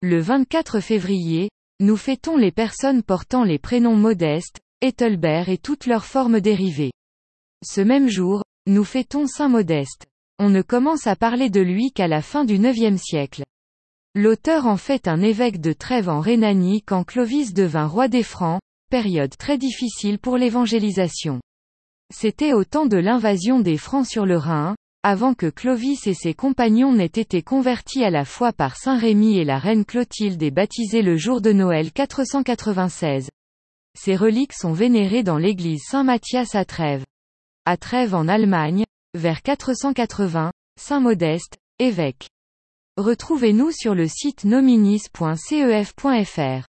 Le 24 février, nous fêtons les personnes portant les prénoms Modeste, Ethelbert et toutes leurs formes dérivées. Ce même jour, nous fêtons Saint Modeste. On ne commence à parler de lui qu'à la fin du IXe siècle. L'auteur en fait un évêque de Trèves en Rhénanie quand Clovis devint roi des Francs, période très difficile pour l'évangélisation. C'était au temps de l'invasion des Francs sur le Rhin, avant que Clovis et ses compagnons n'aient été convertis à la foi par Saint Rémy et la reine Clotilde et baptisés le jour de Noël 496. Ces reliques sont vénérées dans l'église Saint-Matthias à Trèves. À Trèves en Allemagne, vers 480, Saint Modeste, évêque. Retrouvez-nous sur le site nominis.cef.fr.